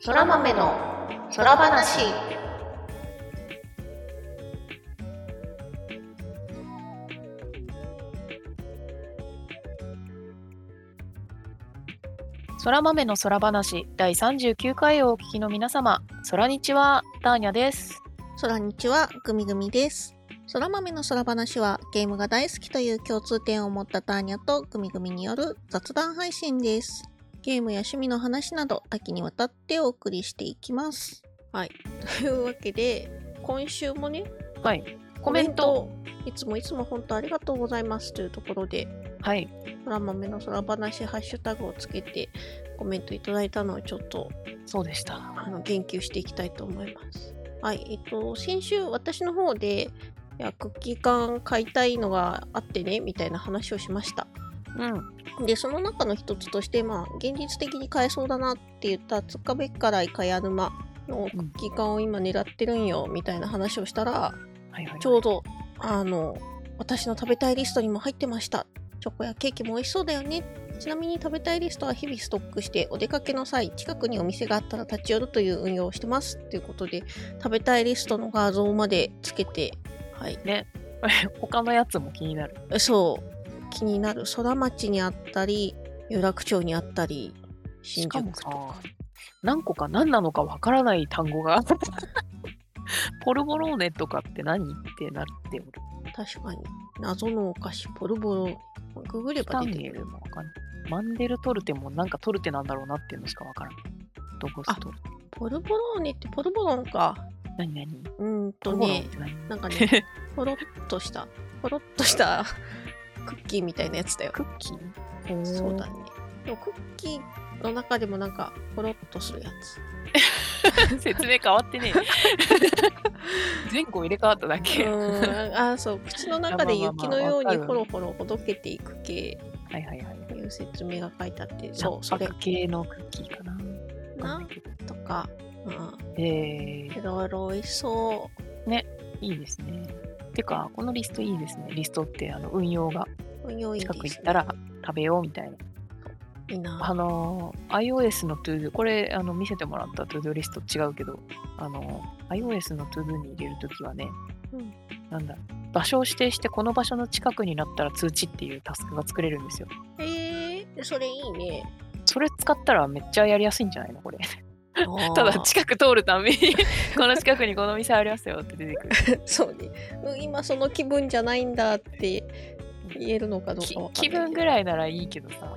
そら豆の空話。空豆の空話第39回をお聞きの皆様、空日はターニャです。空日はグミグミです。空豆の空話はゲームが大好きという共通点を持ったターニャとグミグミによる雑談配信ですゲームや趣味の話など多岐にわたってお送りしていきますはいというわけで今週もねはい。コメント。いつもいつも本当ありがとうございますというところではい。空豆の空話ハッシュタグをつけてコメントいただいたのをちょっとそうでした。あの言及していきたいと思います。はい、えっと、先週私の方で、いや、クッキー缶買いたいのがあってね、みたいな話をしました。うん。で、その中の一つとして、まあ、現実的に買えそうだなって言った、つかべっからいかや沼のクッキー缶を今狙ってるんよ、みたいな話をしたら。ちょうど、あの、私の食べたいリストにも入ってました。チョコやケーキも美味しそうだよね。ちなみに食べたいリストは日々ストックして、お出かけの際、近くにお店があったら立ち寄るという運用をしてます。ということで、食べたいリストの画像までつけて、はい。ね。他のやつも気になる。そう、気になる。空町にあったり、有楽町にあったり、新しかもさ宿とか。、何個か何なのかわからない単語が。ポルボローネとかって何ってなっておる。確かに。謎のお菓子、ポルボロ。ググれば出てくる。もわかんない。マンデルトルテもなんかトルテなんだろうなっていうのしかわからない。どこストルテ。ポルボローネってポルボロンか。何何？うーんとねなんかね、ポロッとした、ポロッとしたクッキーみたいなやつだよ。クッキー？そうだね。でもクッキーの中でもなんか、ポロッとするやつ。説明変わってねえ。前後入れ替わっただうけ。あー、そう、口の中で雪のようにほろほろほどけていく系はいはいはい。という説明が書いてあって、そ、そうう、それ系のクッキーかな。なとか、うん、えいろいろ美味しそー、いいですね。てか、このリストいいですね。リストってあの運用がう。運用いいです、近ね。く行ったら食べようみたいな。いいな。あの、iOS の ToDo、これあの見せてもらった ToDo リスト違うけど、あの、iOS の ToDo に入れるときはね、うんなんだ、場所を指定してこの場所の近くになったら通知っていうタスクが作れるんですよ。えー、それいいね。それ使ったらめっちゃやりやすいんじゃないの？これ。たただ近く通るたびに この近くにこの店ありますよって出てくる。そうね。うん今その気分じゃないんだって言えるのかどうきか気。分ぐらいならいいけどさ、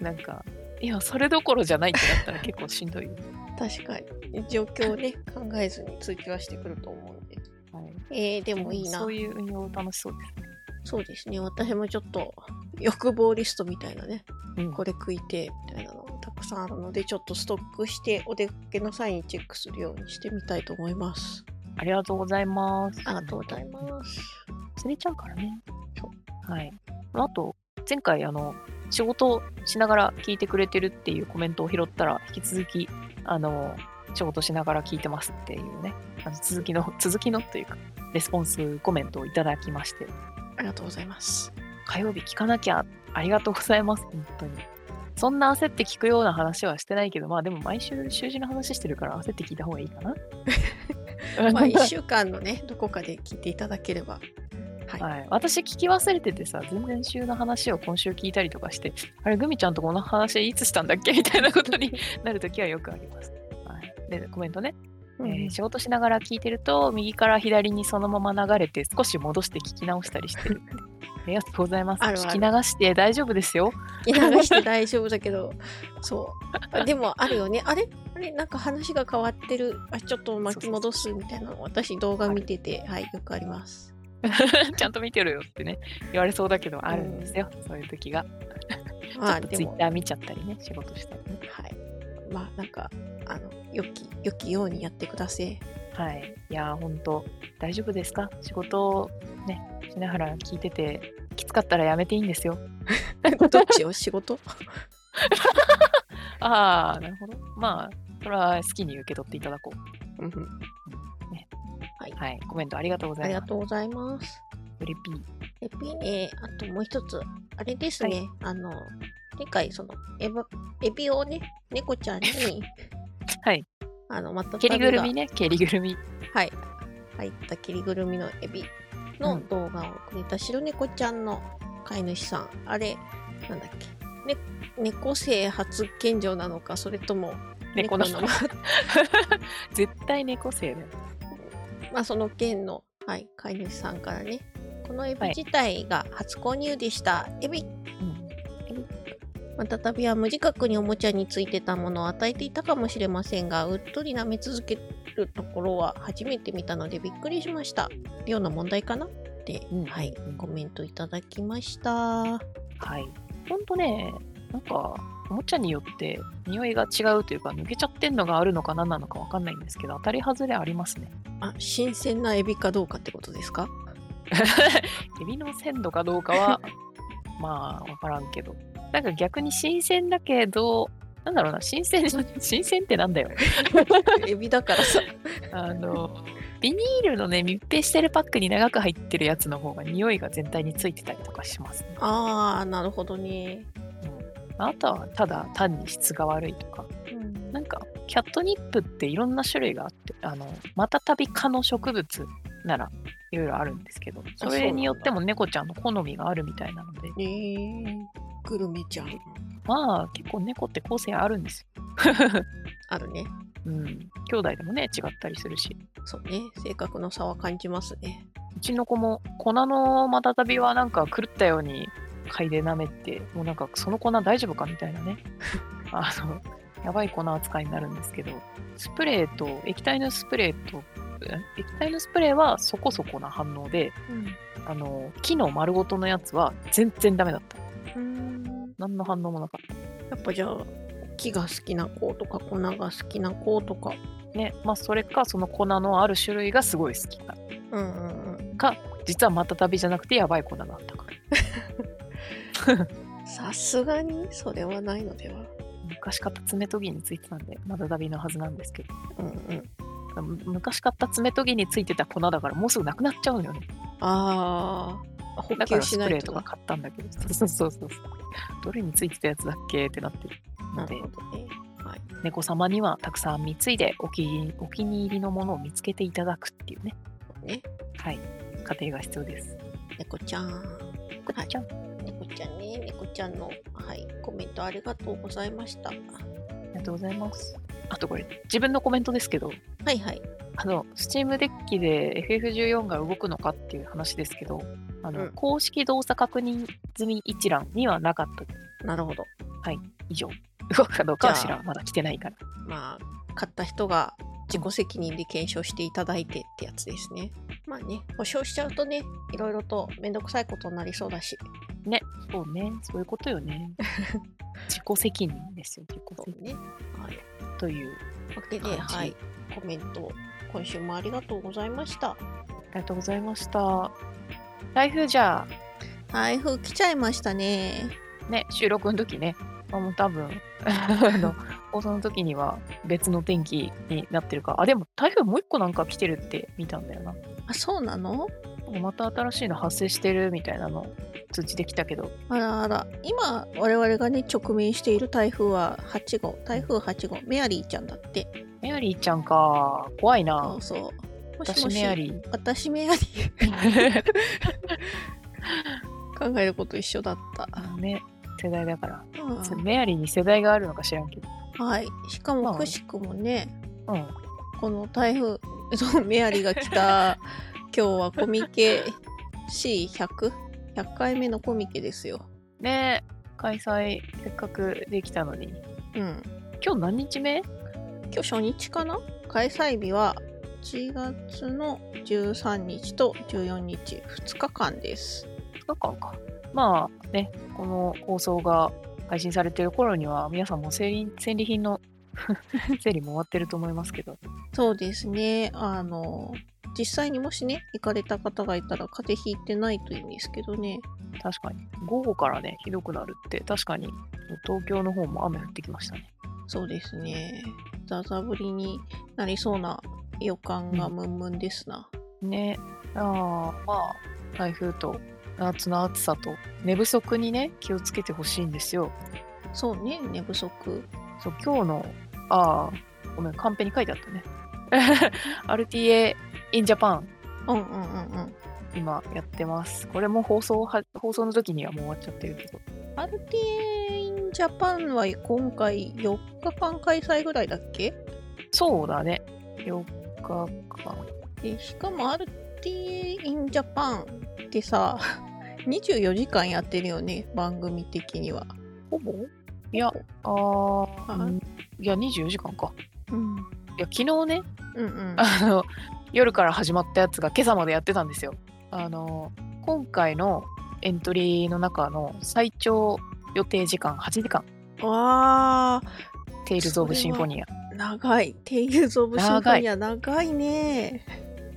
なんか、いや、それどころじゃないってなったら結構しんどいよ。確かに。状況をね、考えずに通知はしてくると思うんで。はい、えー、でもいいな。そういう運用楽しそうですね。そうですね。私もちょっと欲望リストみたいなね、うんこれ食いてみたいなのたくさんあるので、ちょっとストックしてお出かけの際にチェックするようにしてみたいと思います。ありがとうございます。ありがとうございます。忘れちゃうからね。はい。あと、前回、あの、仕事しながら聞いてくれてるっていうコメントを拾ったら、引き続き、あの、仕事しながら聞いてますっていうね、あの続きの、続きのというか、レスポンスコメントをいただきまして、ありがとうございます。火曜日聞かなきゃ、ありがとうございます、本当に。そんな焦って聞くような話はしてないけど、まあでも毎週習字の話してるから焦って聞いた方がいいかな。まあ、1週間のね、どこかで聞いていただければ。はい。はい、私聞き忘れててさ、全然週の話を今週聞いたりとかして、あれ、グミちゃんとこの話いつしたんだっけ？みたいなことになるときはよくあります。はい、で、コメントね、うんえー仕事しながら聞いてると、右から左にそのまま流れて、少し戻して聞き直したりしてる。ありがとうございます。あるある聞き流して大丈夫ですよ。聞き流して大丈夫だけど、そう。でもあるよね。あれ？あれ？なんか話が変わってる。あ、ちょっと巻き戻すみたいなの。私動画見てて、はい、よくあります。ちゃんと見てるよってね、言われそうだけど、あるんですよ。そういう時が。まあ、ちょっとでも、ツイッター見ちゃったりね、仕事したりね。はい。まあ、なんか、あの、良き、良きようにやってください。はい。いやー、ほんと、大丈夫ですか？仕事をね、しながら聞いてて、きつかったらやめていいんですよ。どっちを？仕事？ああ、なるほど。まあ、それは好きに受け取っていただこう。うんうんはい。コメントありがとうござありいます。がとうございます。フリピー。え、ピーね、あともう一つ、あれですね、あの、前回、その、エバエビをね、猫ちゃんに はい。あの、また蹴りぐるみね、蹴りぐるみ。はい。入った切りぐるみのエビの動画をくれた白猫ちゃんの飼い主さん。あれ、なんだっけ。ね、猫性初献上なのか、それとも猫なのか。絶対猫性だよ。まあ、その件の、はい、飼い主さんからね、このエビはい自体が初購入でした。エビうん。またたびは無自覚におもちゃについてたものを与えていたかもしれませんが、うっとり舐め続けるところは初めて見たのでびっくりしました。ような問題かな？って、うんはいうん、コメントいただきました。はい。ほんとね、なんか、おもちゃによって匂いが違うというか、抜けちゃってんのがあるのか何なのかわかんないんですけど、当たり外れありますね。あ、新鮮なエビかどうかってことですか？エビの鮮度かどうかは、まあ、わからんけど。なんか逆に新鮮だけど、なんだろうな、新鮮、新鮮ってなんだよ。エビだからさ。あの、ビニールのね、密閉してるパックに長く入ってるやつの方が匂いが全体についてたりとかしますね。あー、なるほどね。うん、あとはただ単に質が悪いとか。うんなんか、キャットニップっていろんな種類があって、あの、またたび科の植物ならいろいろあるんですけど、それによっても猫ちゃんの好みがあるみたいなので、えー、グルメちゃん。まあ結構猫って個性あるんですよ。あるね。うん。兄弟でもね、違ったりするし。そうね。性格の差は感じますね。うちの子も粉のまたたびはなんか狂ったように嗅いで舐めて、もうなんかその粉大丈夫かみたいなね。あの、やばい粉扱いになるんですけど、スプレーと、液体のスプレーと、え液体のスプレーはそこそこな反応で、あの、木の丸ごとのやつは全然ダメだった。うん。何の反応もなかっやっぱじゃあ、木が好きな子とか粉が好きな子とか。た。ね、まあそれか、その粉のある種類がすごい好きか。うんうんうん。か、実はまたたびじゃなくてやばい粉だったか。さすがにそれはないのでは。昔買った爪研ぎについてたんで、またたびのはずなんですけど。うんうん。む昔買った爪研ぎについてた粉だからもうすぐなくなっちゃうのよね。ああ、補給しないとな。プレーとか買ったんだけど。そうそうそうそう。どれについてたやつだっけってなってるのでなる、ほどね。はい。猫様にはたくさん貢いでお気にお気に入りのものを見つけていただくっていうね。ね。はい。過程が必要です。猫ちゃん。はいじゃあ猫ちゃんね。猫ちゃんの、はい、コメントありがとうございました。ありがとうございます。あとこれ、自分のコメントですけど、はいはい。あの、Steam デッキで FF14 が動くのかっていう話ですけど、あの、うん公式動作確認済み一覧にはなかったなるほど。以上。動くかどうかは知らん。まだ来てないから。まあ、買った人が自己責任で検証していただいてってやつですね。まあね、保証しちゃうとね、いろいろとめんどくさいことになりそうだし。ね、そうね、そういうことよね。自己責任ですよ、自己責そうね。はい。任という。わけで、はい。コメント、今週もありがとうございました。ありがとうございました。台風じゃ台風来ちゃいましたね。あ、ね、収録の時ね、あもう多分、あの、放送の時には別の天気になってるか。あ、でも台風もう一個なんか来てるって見たんだよな。あ、そうなの？また新しいの発生してるみたいなの通知できたけど、あらあら。今、我々がね、直面している台風は8号。台風8号。メアリーちゃんだって。メアリーちゃんか、怖いそなう。そう。もし私もしメアリー。私メアリー。考えること一緒だった。ね、世代だから。うんメアリーに世代があるのか知らんけど。はい。しかまあもくしくもね、うん。この台風、そうメアリーが来た今日はコミケ C100?100 回目のコミケですよ。ね開催せっかくできたのに。うん。今日何日目？今日初日かな？開催日は1月の13日と14日、2日間です。?2 日間か。まあね、この放送が配信されてる頃には皆さんも戦利品の 整理も終わってると思いますけど。そうですね。あの、実際にもしね、行かれた方がいたら風邪ひいてないといいんですけどね。確かに。午後からね、ひどくなるって、確かに東京の方も雨降ってきましたね。そうですね。ザザ降りになりそうな予感がムンムンですな。ねああまあ台風と夏の暑さと寝不足にね気をつけてほしいんですよそうね、寝不足。そう今日のああごめん、カンペに書いてあったね。RTA in Japan うんうんうんうん。今やってます。これも放送は放送の時にはもう終わっちゃってるけど。RTA in Japan は今回4日間開催ぐらいだっけ？そうだね。4日間。でしかも RTA in Japan ってさ、24時間やってるよね、番組的には。ほぼ？いや、あーあうんいや、24時間か。うん。いや、昨日ね、うんうん。あの、夜から始まったやつが今朝までやってたんですよ。あの、今回のエントリーの中の最長予定時間8時間。わテイルズ・オブ・シンフォニア。ー、長い。テイルズ・オブ・シンフォニア、長いね。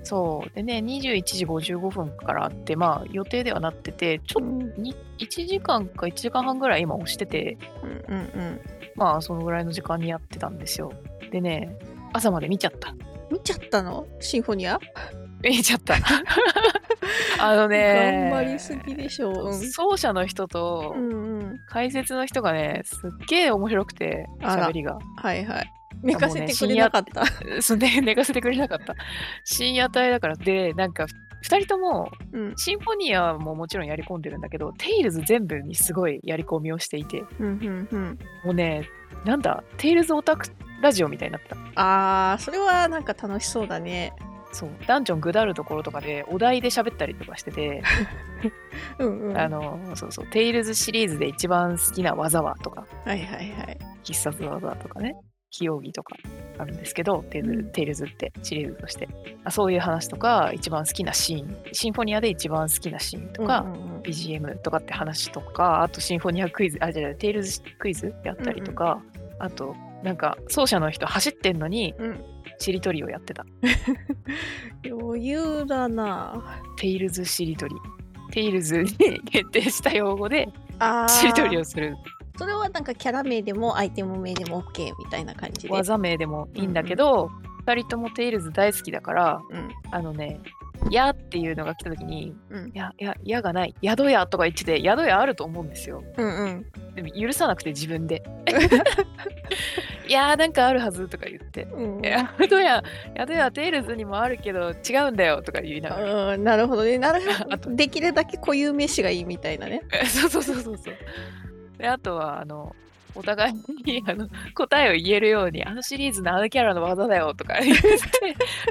そう。でね、21時55分からあって、まあ予定ではなってて、ちょうんっとに1時間か1時間半ぐらい今押してて、うんうん。まあそのぐらいの時間にやってたんですよ。でね、朝まで見ちゃった。見ちゃったの？シンフォニア？見ちゃった。あのね、頑張りすぎでしょう。うん走者の人とうんうん。解説の人がね、すっげえ面白くて、喋りが。はいはい。寝かせてくれなかった。そんで寝かせてくれなかった。深夜帯だから。で、なんか、2人とも、うん。シンフォニアももちろんやり込んでるんだけど、テイルズ全部にすごいやり込みをしていて、うんうんうん。もうね、なんだ、テイルズオタクラジオみたいになってた。あー、それはなんか楽しそうだね。そう、ダンジョンぐだるところとかで、お題で喋ったりとかしてて、うんうん。あの、そうそう、テイルズシリーズで一番好きな技はとか、はいはいはい。必殺技とかね、秘奥義とかあるんですけど、テイル,、うんテイルズってシリーズとしてあ。そういう話とか、一番好きなシーン、シンフォニアで一番好きなシーンとか、うんうんうん BGM とかって話とか、あとシンフォニアクイズ、あ、じゃあテイルズクイズやったりとか、あと、なんか走者の人走ってんのに、うんしりとりをやってた。余裕だなテイルズしりとり。テイルズに限定した用語であしりとりーをする。それはなんかキャラ名でもアイテム名でも OK みたいな感じで。技名でもいいんだけど、二人ともテイルズ大好きだから、うんあのね、やっていうのが来た時に、うんいや、いや、やがない。宿屋とか言ってて、宿屋あると思うんですよ。うんうん。でも許さなくて自分で。いやーなんかあるはずとか言って。うんいや宿屋、宿屋テイルズにもあるけど違うんだよとか言いながら。うんなるほどね。なるほ あど。できるだけ固有名詞がいいみたいなね。そうそうそうそうそう。で、あとは、あの、お互いにあの答えを言えるように、あのシリーズのあのキャラの技だよとか言って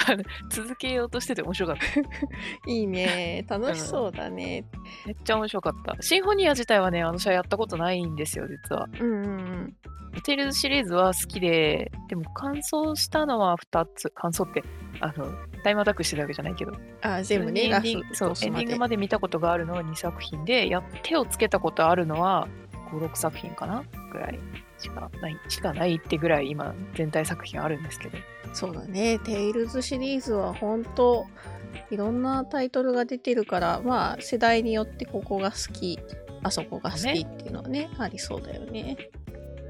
あの続けようとしてて面白かった。いいね。楽しそうだね。めっちゃ面白かった。シンフォニア自体はね、あの試合やったことないんですよ、実は。うんうんうん。テイルズシリーズは好きで、でも完走したのは2つ。完走って、あの、タイムアタックしてるわけじゃないけど、あ、全部ね、エンディング。まで見たことがあるのは2作品で、や手をつけたことあるのは5、6作品かな？ぐらいしかない、しかないってぐらい今、全体作品あるんですけど。そうだね。テイルズシリーズは本当いろんなタイトルが出てるから、まあ世代によってここが好き、あそこが好きっていうのはね、ありそうだよね。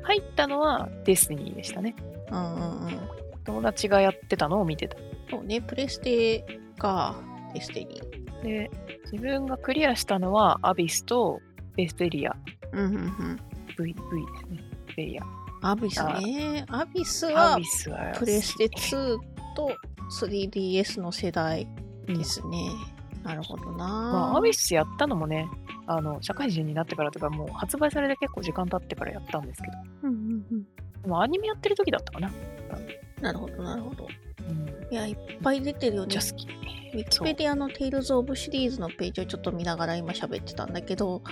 入ったのはデスティニーでしたね。うんうんうん。友達がやってたのを見てた。そうね、プレステか、デスティニー。で、自分がクリアしたのはアビスとベスペリア。うんうんうん。V、V ですね。ベア。アビスね。アビスアはビスはプレステ2と 3DS の世代ですね。なるほどな。まあ、アビスやったのもね、あの、社会人になってからとか、もう発売されて結構時間経ってからやったんですけど、うんうんうん。でもアニメやってる時だったかな。なるほど、なるほど。うん。いや、いっぱい出てるよねめっちゃ。好き。ウィキペディアの Tales of シリーズのページをちょっと見ながら今喋ってたんだけど、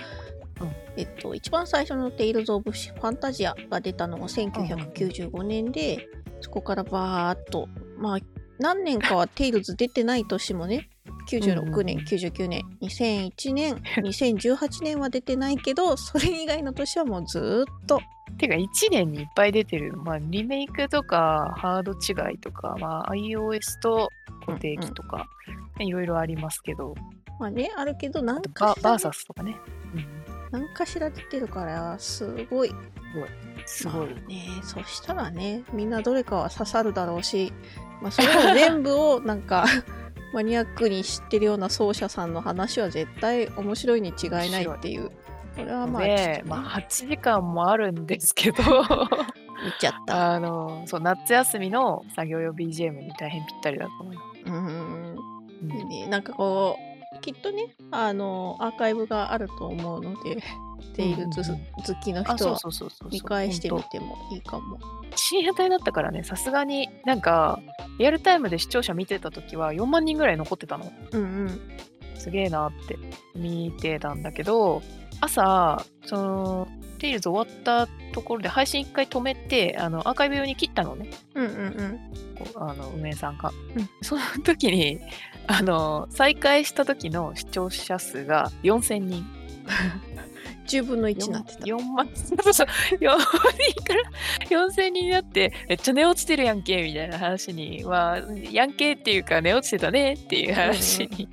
うんえっと、一番最初の Tales of ファンタジアが出たのが1995年で、そこからバーっと、まあ、何年かは Tales 出てない年もね、96年、うん99年、2001年、2018年は出てないけど、それ以外の年はもうずーっと、てか、1年にいっぱい出てる。まあ、リメイクとか、ハード違いとか、まあ、iOS と固定機とか、ねいろいろありますけど、まあね、あるけど、何バかしらバーサスとかね。うん。何かしら出てるから、すごいすごい。まあね、そしたらね、みんなどれかは刺さるだろうし、まあ、それを全部をなんかマニアックに知ってるような奏者さんの話は絶対面白いに違いないっていう。これはまあね、で、まあ、8時間もあるんですけど、見ちゃった。あの、そう、夏休みの作業用 BGM に大変ぴったりだと思います。うん。うん。なんかこう、きっとね、あの、アーカイブがあると思うので、テイルズ好きの人はそうそうそうそう。見返してみてもいいかも。深夜帯だったからね、さすがになんか、リアルタイムで視聴者見てた時は4万人ぐらい残ってたの。うんうん。すげえなって見てたんだけど、朝、その、テイルズ終わったところで配信一回止めて、あの、アーカイブ用に切ったのね。うんうんうん。あの運営さんが、うんその時にあの再開した時の視聴者数が4000人 10分の1になってた。4万。そうそう。4人から4000人になってめっちゃ寝落ちてるやんけみたいな話にはやんけっていうか寝落ちてたねっていう話に、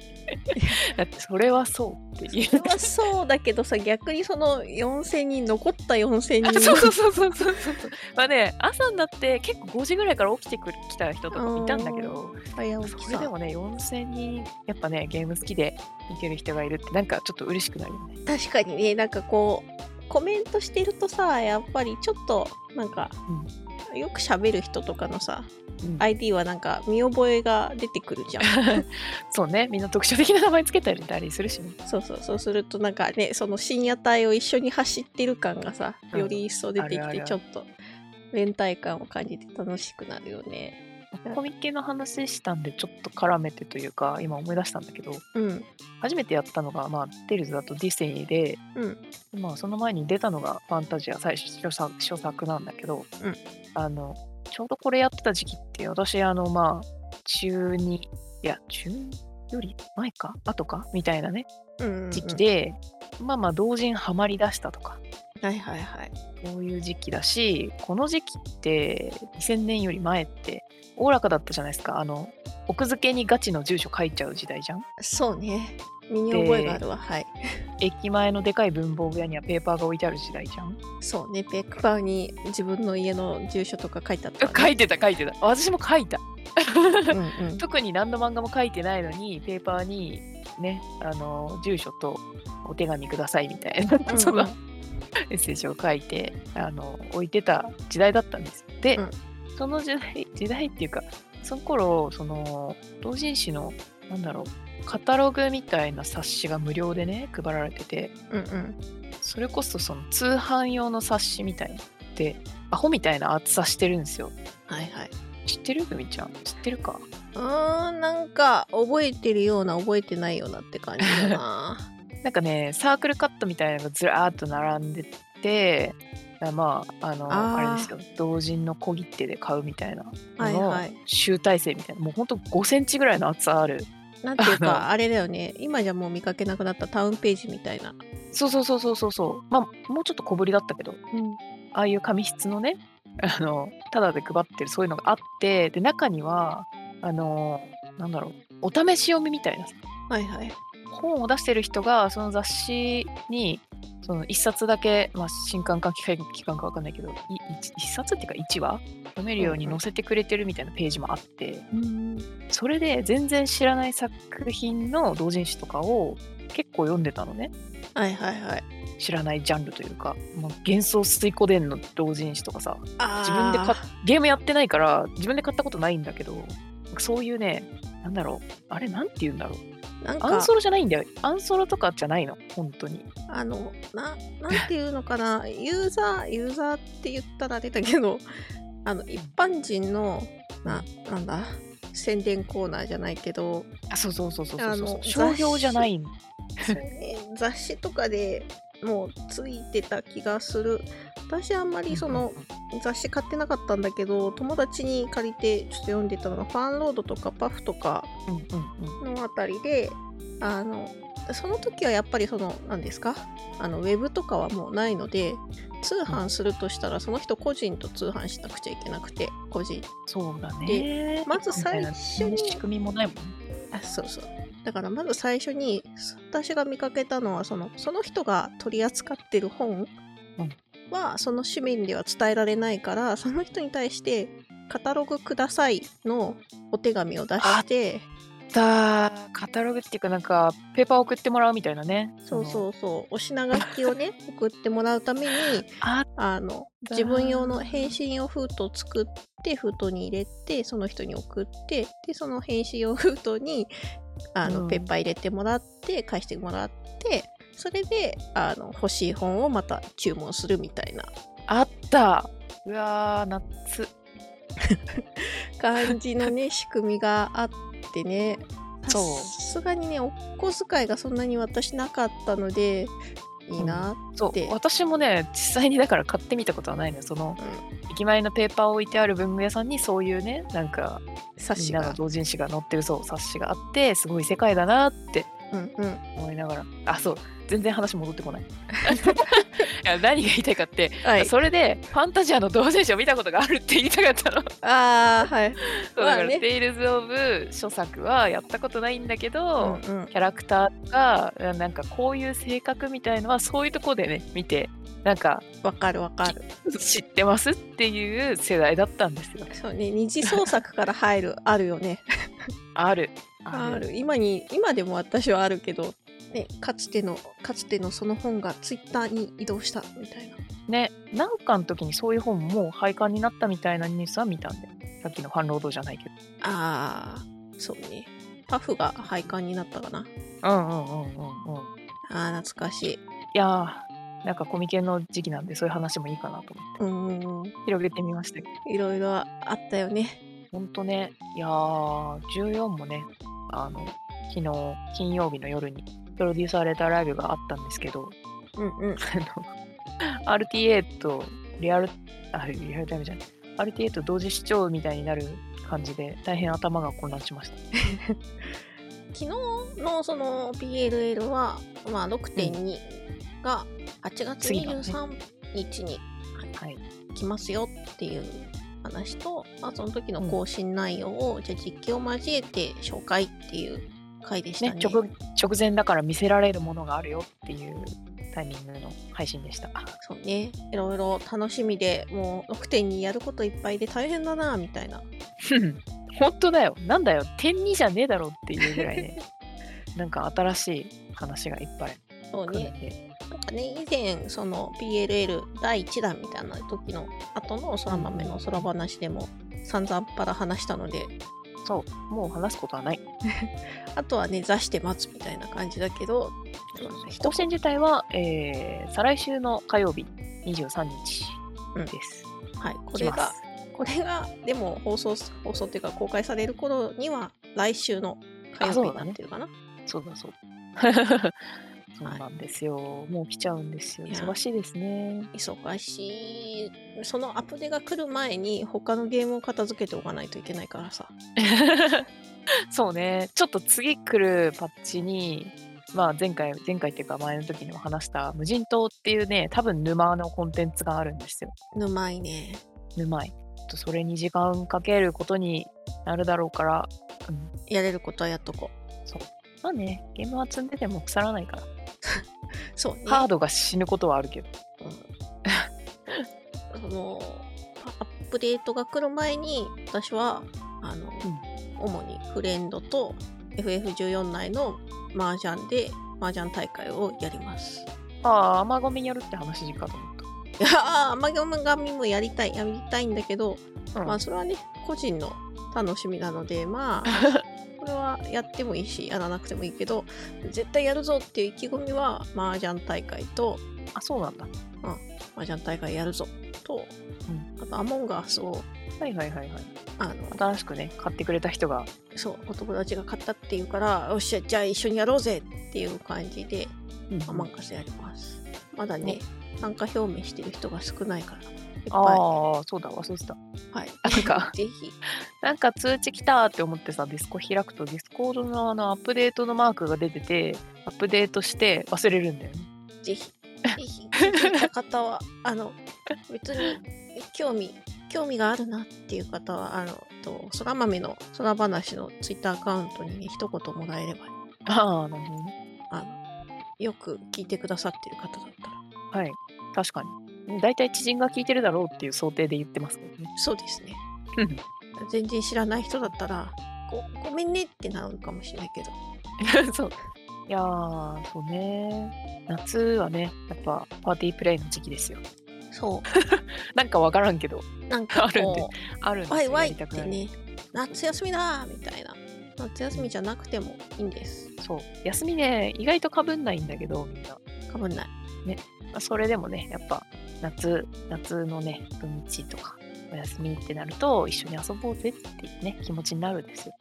だってそれはそうっていう。はそうだけどさ、逆にその4000人、残った4000人。あそうそうそうそうそう。まあね朝になって結構5時ぐらいから起きてくる来た人とかいたんだけどそれでもね4000人やっぱねゲーム好きで見てる人がいるってなんかちょっと嬉しくなるよね。確かにね、なんかこう、コメントしてるとさ、やっぱりちょっと、なんか、よく喋る人とかのさ、うん。ID はなんか見覚えが出てくるじゃん。そうね。みんな特徴的な名前つけたりたりするしね。そうそう、そうするとなんかね、その深夜帯を一緒に走ってる感がさ、うん。より一層出てきて、ちょっと連帯感を感じて楽しくなるよね。コミケの話したんでちょっと絡めてというか今思い出したんだけどうん、初めてやったのが、まあ、テイルズだとディセニーで、うん、まあ、その前に出たのがファンタジア最初初作初作なんだけど、うん。あのちょうどこれやってた時期って私あのまあ中2いや中2より前か？後か？みたいなねうんうんうん。時期で、まあまあ同人ハマりだしたとか。はいはいはい。そういう時期だしこの時期って2000年より前っておおらかだったじゃないですかあの奥付けにガチの住所書いちゃう時代じゃんそうね。身に覚えがあるわ。はい。駅前のでかい文房具屋にはペーパーが置いてある時代じゃんそうね。ペーパーに自分の家の住所とか書いてあったわね、書いてた書いてた私も書いたうんうん。特に何の漫画も書いてないのにペーパーにねあの住所とお手紙くださいみたいな、うんうんそのメッセージを書いてあの置いてた時代だったんですよで、うんその時代時代っていうかその頃その同人誌のなんだろうカタログみたいな冊子が無料でね配られててうんうん。それこそその通販用の冊子みたいなのでアホみたいな厚さしてるんですよはいはい。知ってる？ふみちゃん知ってるか？うーん、なんか覚えてるような覚えてないようなって感じだな。なんかね、サークルカットみたいなのがずらーっと並んでて、あまあ、あの、あれですよ、同人の小切手で買うみたいなはいの。集大成みたいな、もうほんと5センチぐらいの厚さある。なんていうあか、あれだよね。今じゃもう見かけなくなったタウンページみたいな。そうそうそうそうそうそう。まあ、もうちょっと小ぶりだったけど、うん。ああいう紙質のね、あの、ただで配ってるそういうのがあって、で、中には、あの、なんだろう、お試し読みみたいなさはいはい。本を出してる人がその雑誌にその一冊だけ、まあ、新刊か機械期間かわかんないけどい一一冊っていうか1話？読めるように載せてくれてるみたいなページもあって、うん。それで全然知らない作品の同人誌とかを結構読んでたのねはいはいはい。知らないジャンルというかもう幻想水湖伝の同人誌とかさあ自分で買っゲームやってないから自分で買ったことないんだけどそういうねなんだろうあれなんて言うんだろうなんかアンソロじゃないんだよ。アンソロとかじゃないの、本当に。あのななんていうのかなユーザーユーザーって言ったらあれだけど あの一般人のななんだ？宣伝コーナーじゃないけどあ、そうそうそうそうそう。商標じゃない 雑誌とかでもうついてた気がする私あんまりその雑誌買ってなかったんだけど友達に借りてちょっと読んでたのがファンロードとかパフとか。のあたりであのその時はやっぱりその何ですか？あのウェブとかはもうないので通販するとしたらその人個人と通販しなくちゃいけなくて個人そうだね。まず最初に仕組みもないもんね。あそうそうだからまず最初に私が見かけたのはそのその人が取り扱ってる本はその紙面では伝えられないからその人に対してカタログくださいのお手紙を出してたカタログっていうかなんかペーパー送ってもらうみたいなね。そうそうそう。お品書きをね 送ってもらうためにああの自分用の返信用封筒を作って封筒に入れてその人に送ってでその返信用封筒にあの、うん。ペッパー入れてもらって返してもらってそれであの欲しい本をまた注文するみたいな。あった。うわー夏。感じのね 仕組みがあってね。そう。さすがにねお小遣いがそんなに私なかったのでいいなそうで私もね実際にだから買ってみたことはないのよ。その、駅前のペーパーを置いてある文具屋さんにそういうねなんか冊子が。の同人誌が載ってるそう冊子があってすごい世界だなってうんうん。思いながら。あそう全然話戻ってこない 何が言いたいかって、はい。それでファンタジアの同人誌を見たことがあるって言いたかったの。ああはい。そうだから、まあね。テイルズ・オブ書作はやったことないんだけど、うんうん。キャラクターとかなんかこういう性格みたいのはそういうところでね見てなんかわかるわかる。知ってますっていう世代だったんですよ。そうね二次創作から入るあるよね。ある。ある。今に今でも私はあるけどねかつてのかつてのその本がツイッターに移動したみたいな。ね、なんかの時にそういう本も廃刊になったみたいなニュースは見たんで、さっきのファンロードじゃないけど。ああそうね。パフが廃刊になったかな。うんうんうんうんうん。あー懐かしい。いやー、なんかコミケの時期なんでそういう話もいいかなと思って。広げてみましたけど。いろいろあったよね。ほんとね、いやー、14もね、あの、昨日金曜日の夜にプロデューサーレターライブがあったんですけど、うんうんあの RTA とリアル、あ、リアルタイムじゃない。RTA と同時視聴みたいになる感じで大変頭が混乱しました。昨日のその PLL は、まあ、6.2が8月次がね23日にはい。来ますよっていう話と、まあ、その時の更新内容を、じゃあ実機を交えて紹介っていう回でしたね。ね直直前だから見せられるものがあるよっていうタイミングの配信でした。そうね。いろいろ楽しみで、もう6.2やることいっぱいで大変だな、みたいな。本当だよ。なんだよ。点2じゃねえだろっていうぐらいね。なんか新しい話がいっぱいそうね。で。なんかね、以前、その PLL 第1弾みたいな時の後の空豆の空話でも散々パラ話したので、そう。もう話すことはない。あとはね、座して待つみたいな感じだけど、更新自体は、えー再来週の火曜日23日です。はい、これがす、これが、でも放送、放送っていうか公開される頃には来週の火曜日になってるかな。そうだそうだ。そうなんですよ。もう来ちゃうんですよ。忙しいですね。忙しい。そのアップデが来る前に他のゲームを片付けておかないといけないからさ。そうね。ちょっと次来るパッチに、まあ前回、前回っていうか前の時にも話した無人島っていうね、多分沼のコンテンツがあるんですよ。沼いね。沼い。とそれに時間かけることになるだろうから、うん、やれることはやっとこそう。まあね、ゲームは積んでても腐らないから。う。そうね。ハードが死ぬことはあるけど。うん その、アップデートが来る前に、私は、あの、主にフレンドと FF14 内の麻雀で麻雀大会をやります。ああ、甘ゴミやるって話かと思っいやー、甘神もやりたい、やりたいんだけど、た。うんまあそれはね、個人の楽しみなので、まあ、はやってもいいし、やらなくてもいいけど、絶対やるぞっていう意気込みは、麻雀大会と、あ、そうなんだ。麻雀大会やるぞと、うんあと、アモンガースを、はいはいはいはい。あの、新しくね、買ってくれた人が。そう、お友達が買ったっていうから、よっしゃ、じゃあ一緒にやろうぜっていう感じで、Among Us やります。まだね、参加表明してる人が少ないから。ああ、そうだ、忘れてた。はい。なんか ぜひ、なんか通知来たって思ってさ、ディスコ開くと、ディスコードのあのアップデートのマークが出てて、アップデートして忘れるんだよね。ぜひ、ぜひ、聞いた方は、あの、別に興味、興味があるなっていう方は、あの、と空豆の空話のツイッターアカウントにね、一言もらえれば、ああ、なるほどね。あの、よく聞いてくださってる方だったら、はい。確かに。大体知人が聞いてるだろうっていう想定で言ってますけどね。そうですね。うん全然知らない人だったら、ごごめんねってなるかもしれないけど。そう。いやー、そうね。夏はね、やっぱパーティープレイの時期ですよ。そ なんかわからんけど、う。なんかあるんでこあるんでワイワイってね、夏休みだーみたいな。夏休みじゃなくてもいいんです。そう。休みね、意外とかぶんないんだけど、みんな。かぶんない。まあそれでもね、やっぱ夏、夏のね、土日とか、お休みってなると、一緒に遊ぼうぜっていうね、気持ちになるんですよ。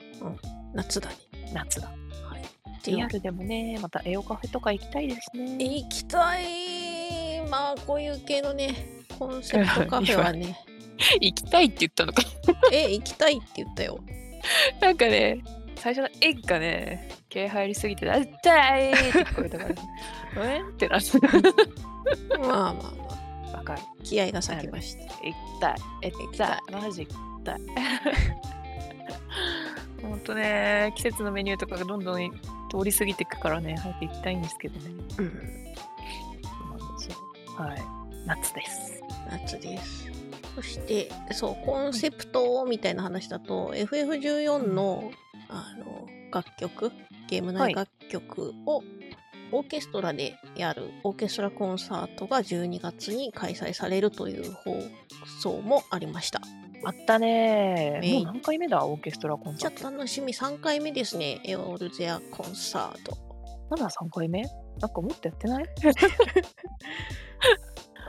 夏だね。夏だ。はい。リアルでもね、またエオカフェとか行きたいですね。行きたいまあこういう系のねコンセプトカフェはね 行きたいって言ったのか。え行きたいって言ったよなんかね、最初の絵がね、気合入りすぎて、あったいって聞こえたから、ごめん？ってなってた。まあまあまわかる。あ気合が咲きました行きたい。行きたい。マジ行きたい。ほんとね、季節のメニューとかがどんどん通り過ぎていくからね、早く行きたいんですけどね。うん。はい。夏です。夏ですそしてそうコンセプトみたいな話だと FF14 のあの楽曲ゲーム内楽曲をオーケストラでやるオーケストラコンサートが12月に開催されるという放送もありました。あったね。もう何回目だ？オーケストラコンサート。あ楽しみ。3回目ですね。エオルゼアコンサート。まだ3回目？なんかもっとやってない？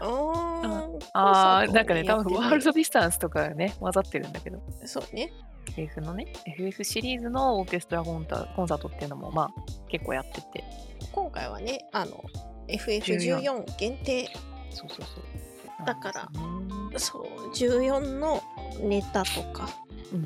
あー、なんかね、多分ワールドドディスタンスとかね、混ざってるんだけど、そうね。FF のね、FF シリーズのオーケストラコンタコンサートっていうのも、まあ、結構やってて、今回はねあの FF14 限定。そうそうそう。だからそう14のネタとか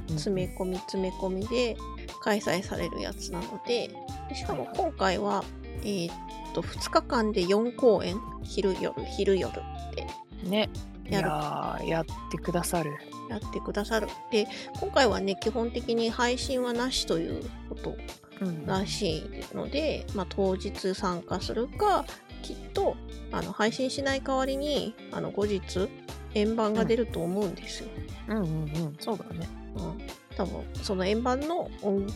詰め込み詰め込みで開催されるやつなので。でしかも今回は、えーっと2日間で4公演？昼夜昼夜って。ね、いやる。やってくださる。やってくださる。で今回はね基本的に配信はなしということうん。らしいので、まあ、当日参加するかきっとあの配信しない代わりにあの後日円盤が出ると思うんですよ。うんうんうん、そうだね。うん、多分その円盤の音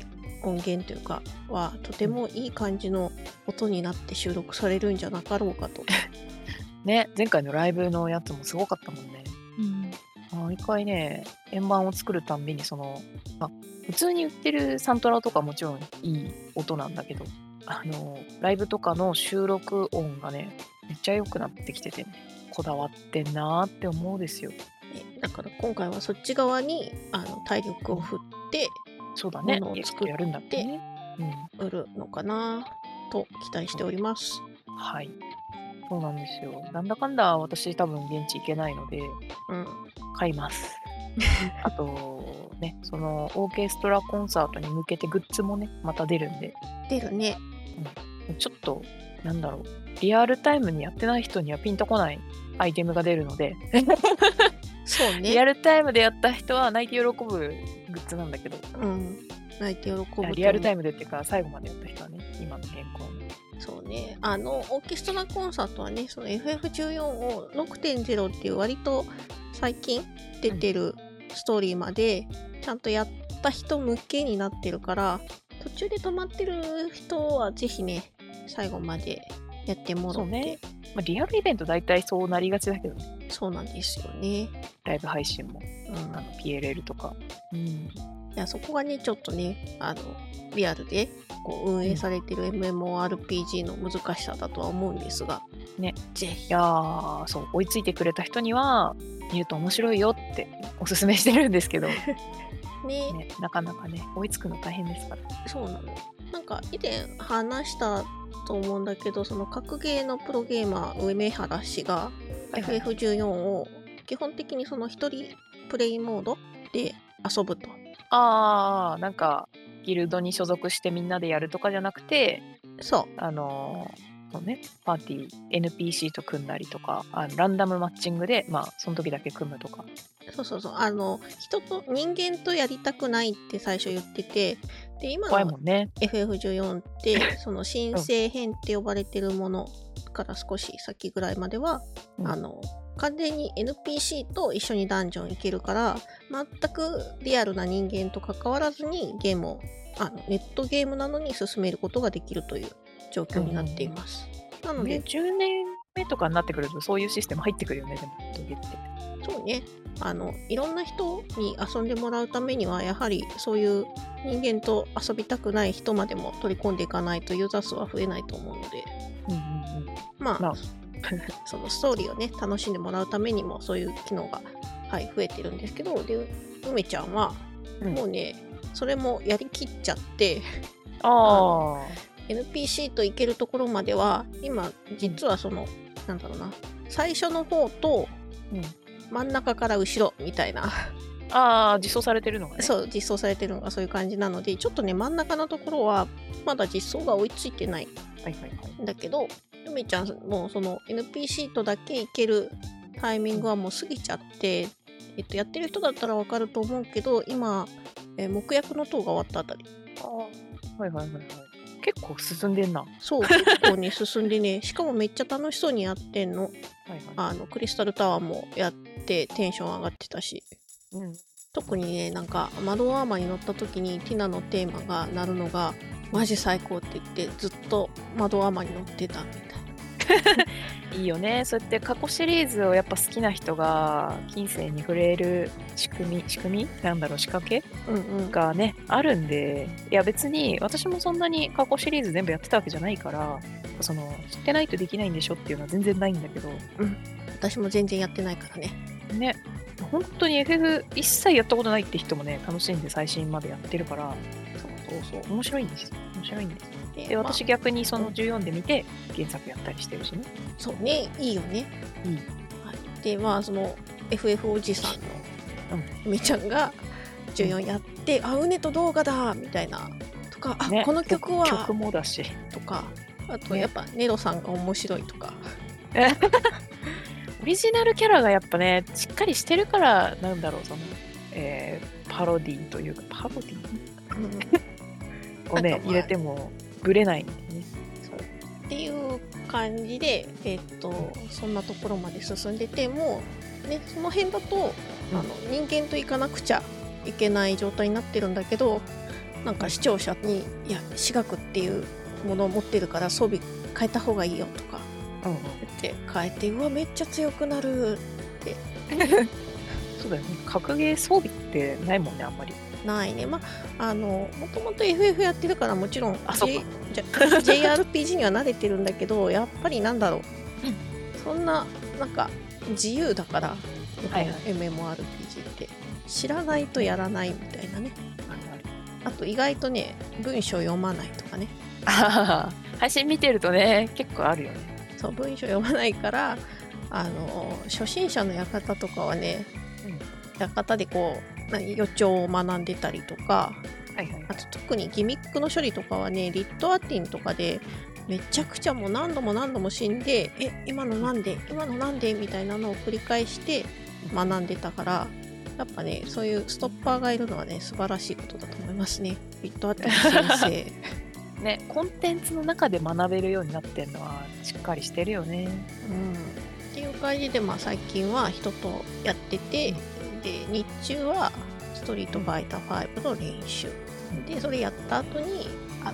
音源というかはとてもいい感じの音になって収録されるんじゃなかろうかと。ね、前回のライブのやつもすごかったもんね。毎回ね、円盤を作るたんびに、その、まあ、普通に売ってるサントラとかもちろんいい音なんだけど、あの、ライブとかの収録音がね、めっちゃ良くなってきててね、こだわってんなーって思うですよ。ねだから今回はそっち側にあの体力を振ってそうだね。ものを作ってやるんだってね。うん。売るのかな？と期待しております。はい。そうなんですよ。なんだかんだ私多分現地行けないので、うん。買います。あと、ね、そのオーケストラコンサートに向けてグッズもね、また出るんで、出るね。ちょっと、なんだろう、リアルタイムにやってない人にはピンとこないアイテムが出るので、そうリアね。ルタイムでやった人は泣いて喜ぶグッズなんだけど、うん。泣いて喜ぶ。リアルタイムでっていうか、最後までやった人はね、今の現行の。そうね。あの、オーケストラコンサートはね、その FF14 を6.0っていう割と最近出てるストーリーまでちゃんとやった人向けになってるから、途中で止まってる人はぜひね、最後までやってもらって。そうねまあ、リアルイベント大体そうなりがちだけどね、そうなんですよね。ライブ配信も、うん。あの PLL とか。うん。いやそこがねちょっとねあのリアルでこう運営されてる MMORPG の難しさだとは思うんですが、ね、ぜひいやー、そう、追いついてくれた人には、見ると面白いよっておすすめしてるんですけど、ね、ねなかなかね、追いつくの大変ですから。そうなのなんか以前話したと思うんだけどその格ゲーのプロゲーマー梅原氏がはいはい。FF14 を基本的にその一人プレイモードで遊ぶと。あー、なんか、ギルドに所属してみんなでやるとかじゃなくて、そう。あのーそうね、パーティー、NPC と組んだりとか、あのランダムマッチングで、まあ、その時だけ組むとか。そうそうそう。あの人と人間とやりたくないって最初言っててで今の怖いもんね。FF14 って その新生編って呼ばれてるものから少し先ぐらいまでは、うんあの完全に NPC と一緒にダンジョン行けるから全くリアルな人間と関わらずにゲームをあのネットゲームなのに進めることができるという状況になっています。なのね、で、10年目とかになってくるとそういうシステム入ってくるよね、でも。そうねあのいろんな人に遊んでもらうためにはやはりそういう人間と遊びたくない人までも取り込んでいかないとユーザー数は増えないと思うので。うんうんうん。まあ、まあ。そのストーリーをね楽しんでもらうためにもそういう機能が、はい、増えてるんですけどで梅ちゃんはうん。もうね、それもやりきっちゃってあ NPC と行けるところまでは今実はそのなんだろうな最初の方とうん真ん中から後ろみたいな、あ。ああ、実装されてるのがね。そう実装されてるのがそういう感じなのでちょっとね真ん中のところはまだ実装が追いついてないはいはいはい。んだけど梅ちゃんもうその NPC とだけ行けるタイミングはもう過ぎちゃって、えっと、やってる人だったらわかると思うけど今、えー木薬の塔が終わったあたりああ。はいはいはいはい。結構進んでんな。はそう 結構ね進んでねしかもめっちゃ楽しそうにやってんのいはい。あのクリスタルタワーもやってテンション上がってたしうん。特にねなんか窓アーマーに乗った時にティナのテーマが鳴るのがマジ最高って言ってずっと窓アーマーに乗ってたみたいいいよね。そうやって過去シリーズをやっぱ好きな人が近世に触れる仕組み、仕組み？なんだろう、仕掛け？うんうん。がね、あるんで、いや別に私もそんなに過去シリーズ全部やってたわけじゃないから、その、知ってないとできないんでしょっていうのは全然ないんだけど、私も全然やってないからね。ね、本当に FF 一切やったことないって人もね、楽しんで最新までやってるから、そうそうそう、面白いんですよ。面白いんです。で、でまあ。私逆にその14で見て原作やったりしてるしね。そうねいいよね、いい。はい、でまあその FF おじさんの梅ちゃんが14やって、あうねと動画だみたいな。とかあ、ね。この曲は曲もだし。とかあとね。やっぱネロさんが面白いとか、オリジナルキャラがやっぱね、しっかりしてるから、なんだろう、その、えーパロディというか、パロディ をねなん、かまあ入れてもぶれないんでね。そう。っていう感じで、えっとそんなところまで進んでてもう、ね、その辺だと、うん。あの人間と行かなくちゃいけない状態になってるんだけどなんか視聴者に「いや私学っていうものを持ってるから装備変えた方がいいよ」とかうんって変えて「うわめっちゃ強くなる」そうだよね。格ゲー装備ってないもんね、あんまり。ないね。まああのもともと FF やってるからもちろんあそっか。じゃ JRPG には慣れてるんだけどやっぱりなんだろう、そんななんか自由だから、はいはい。MMORPG って。知らないとやらないみたいなね。あと意外とね文章読まないとかね。配信見てるとね、結構あるよね。そう文章読まないからあの初心者の館とかはね、館でこう何予兆を学んでたりとかはいはい。あと特にギミックの処理とかはねリットアティンとかでめちゃくちゃもう何度も何度も死んでえ今のなんで今のなんでみたいなのを繰り返して学んでたからやっぱねそういうストッパーがいるのはね素晴らしいことだと思いますね。リットアティン先生。ね、コンテンツの中で学べるようになってるのはしっかりしてるよね。うん。っていう感じで、まあ、最近は人とやっててで日中はストリートファイター5の練習でそれやった後にあ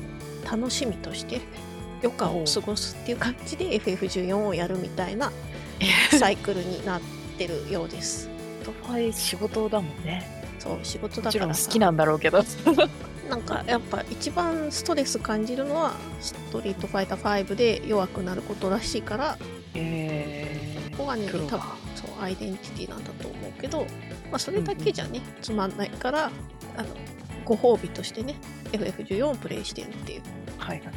楽しみとして 余暇を過ごすっていう感じで FF14 をやるみたいな サイクルになってるようです。ストファイ仕事だもんね。そう仕事もちろん好きなんだろうけど。なんかやっぱ一番ストレス感じるのはストリートファイター5で弱くなることらしいからえここがね多分アイデンティティなんだと思うけど、まあ、それだけじゃね、つまんないからあのご褒美としてね FF14 をプレイしてるっていう。ー、はいはい。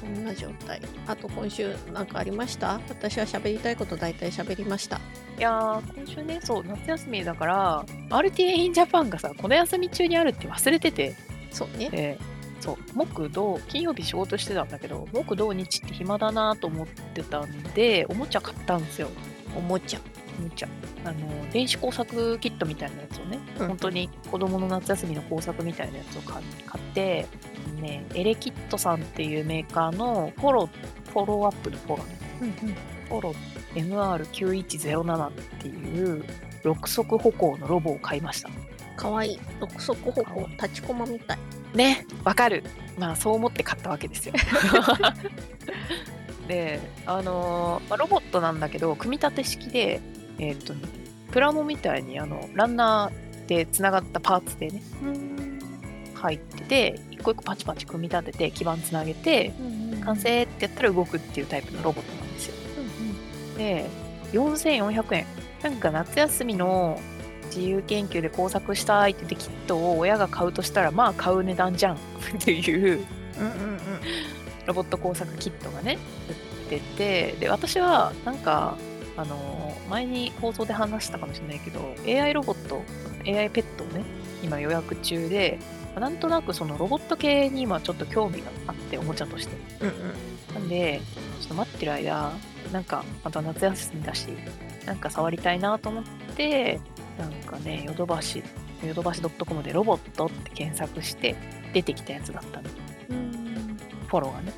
そんな状態。あと今週なんかありました？私は喋りたいこと大体喋りました。いやー、今週ね、そう、夏休みだから、RTA in Japan がさ、この休み中にあるって忘れてて、そうね。でそう、木、土、金曜日仕事してたんだけど、木、土、日って暇だなと思ってたんで、おもちゃ買ったんですよ。おもちゃおもちゃ。あの、電子工作キットみたいなやつをね、うん本当に子供の夏休みの工作みたいなやつを買買って、ね、エレキットさんっていうメーカーのフォロー、フォローアップのフォローね。フォローっ MR9107 っていう6足歩行のロボを買いました。かわいい。六足歩行、立ちコマみたい。ね、わかる。まあそう思って買ったわけですよ。で、あのーまあ、ロボットなんだけど、組み立て式で、えーっとね、プラモみたいにあのランナーでつながったパーツでね、入ってて、一個一個パチパチ組み立てて、基板つなげて、完成ってやったら動くっていうタイプのロボットなんですよ。で、4400円。なんか夏休みの自由研究で工作したいって言ってキットを親が買うとしたら、まあ買う値段じゃん っていううんうんうん。ロボット工作キットがね、売ってて、で、私はなんか、あのー前に放送で話したかもしれないけど、AI ロボット、AI ペットをね、今予約中で、なんとなくそのロボット系に今ちょっと興味があって、おもちゃとして。うんうん。なんで、ちょっと待ってる間、なんか、また夏休みだし、なんか触りたいなと思って、なんかね、ヨドバシ、ヨドバシ .com でロボットって検索して出てきたやつだったの。フォローがね。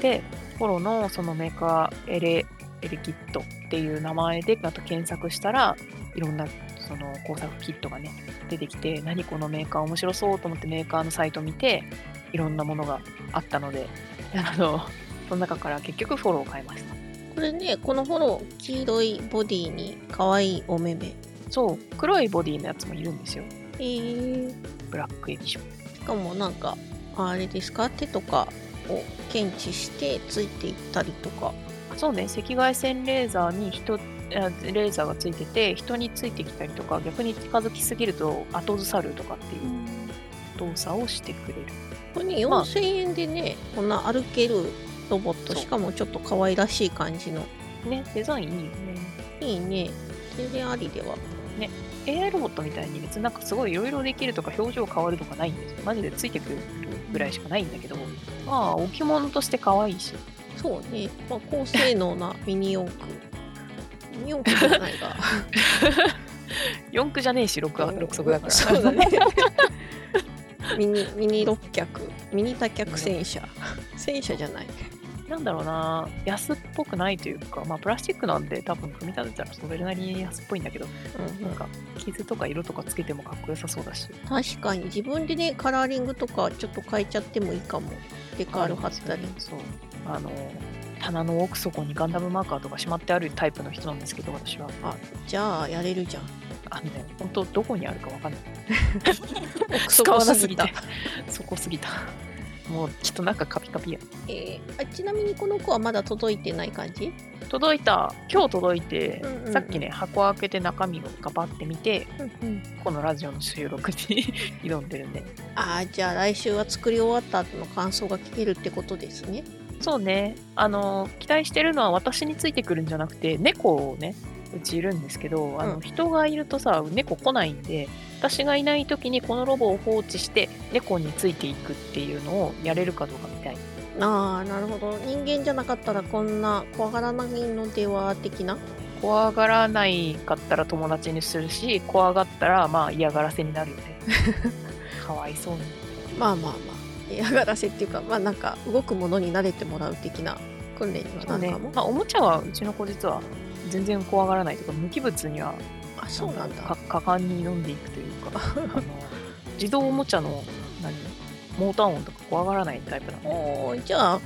で、フォローのそのメーカーエレ、エレキットっていう名前でまた検索したら、いろんなその工作キットがね、出てきて、何このメーカー面白そうと思ってメーカーのサイト見て、いろんなものがあったので、あの、その中から結局フォローを買いました。これね、このフォロー、黄色いボディに可愛いお目目。そう、黒いボディのやつもいるんですよ。えー、ブラックエディション。しかもなんか、あれですか、手とかを検知してついていったりとか。そうね、赤外線レーザーに人、あレーザーがついてて、人についてきたりとか、逆に近づきすぎると後ずさるとかっていう動作をしてくれる。これね、まあ4000円でね、こんな歩けるロボット、しかもちょっと可愛らしい感じの。ね、デザインいいよね。いいね。全然ありでは。AI ロボットみたいに別になんかすごいいろいろできるとか表情変わるとかないんですよ。マジでついてくるぐらいしかないんだけど、まあ置物として可愛いし、そうね。まあ、高性能なミニ四駆。ミニ四駆じゃないが。四駆じゃねえし、六六足だから。そうだね。ミニ、ミニ六脚。ミニ多脚戦車。戦車じゃない。なんだろうな、安っぽくないというか、まあプラスチックなんで多分組み立てたらそれなりに安っぽいんだけど、うんうんなんか傷とか色とかつけてもかっこよさそうだし。確かに自分でねカラーリングとかちょっと変えちゃってもいいかもデカール貼ったりそう。あの、棚の奥底にガンダムマーカーとかしまってあるタイプの人なんですけど、私は。あじゃあやれるじゃんあのね、本当どこにあるかわかんない。奥使わな底すぎた。そこすぎた。もうきっとなんかカピカピや。えーあちなみにこの子はまだ届いてない感じ？届いた、今日届いて、うんうんうんさっきね、箱開けて中身をガバって見て、うんうんこのラジオの収録に 挑んでるんで。あーじゃあ来週は作り終わった後の感想が聞けるってことですねそうね、あの、期待してるのは私についてくるんじゃなくて、猫をね、うちいるんですけど、あの、うん人がいるとさ、猫来ないんで、私がいない時にこのロボを放置して、猫についていくっていうのをやれるかどうかみたい。ああなるほど人間じゃなかったらこんな怖がらないのでは的な？怖がらないかったら友達にするし、怖がったらまあ嫌がらせになるよね。かわいそうに。まあまあまあ嫌がらせっていうかまあなんか動くものに慣れてもらう的な訓練にはなるかも、まあ、おもちゃはうちの子実は全然怖がらないというか無機物にはあそうなんだ。か果敢に飲んでいくというか あの自動おもちゃの何モーター音とか怖がらないタイプなのおーじゃあ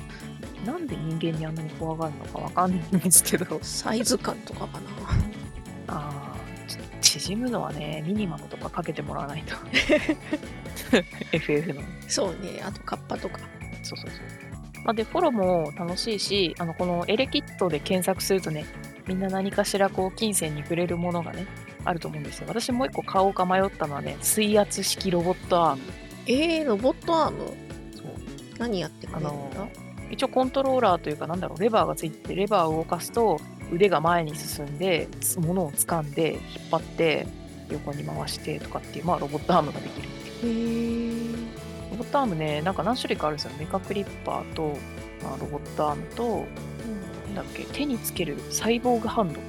なんで人間にあんなに怖がるのかわかんないんですけど。サイズ感とかかな？あ縮むのはねミニマムとかかけてもらわないと FF の。そうね。あとカッパとか。そうそうそう。まあ、で、フォローも楽しいし、あの、このエレキットで検索するとね、みんな何かしらこう、金銭に触れるものがね、あると思うんですよ。私もう一個買おうか迷ったのはね、水圧式ロボットアーム。えー、ロボットアーム？そう。何やってくれるんだ、あの一応コントローラーというか、なんだろう、レバーがついてて、レバーを動かすと、腕が前に進んで、物を掴んで、引っ張って、横に回してとかっていう、まあ、ロボットアームができるロボットアームね、なんか何種類かあるんですよ。メカクリッパーと、まあ、ロボットアームと、なんだっけ、手につけるサイボーグハンド。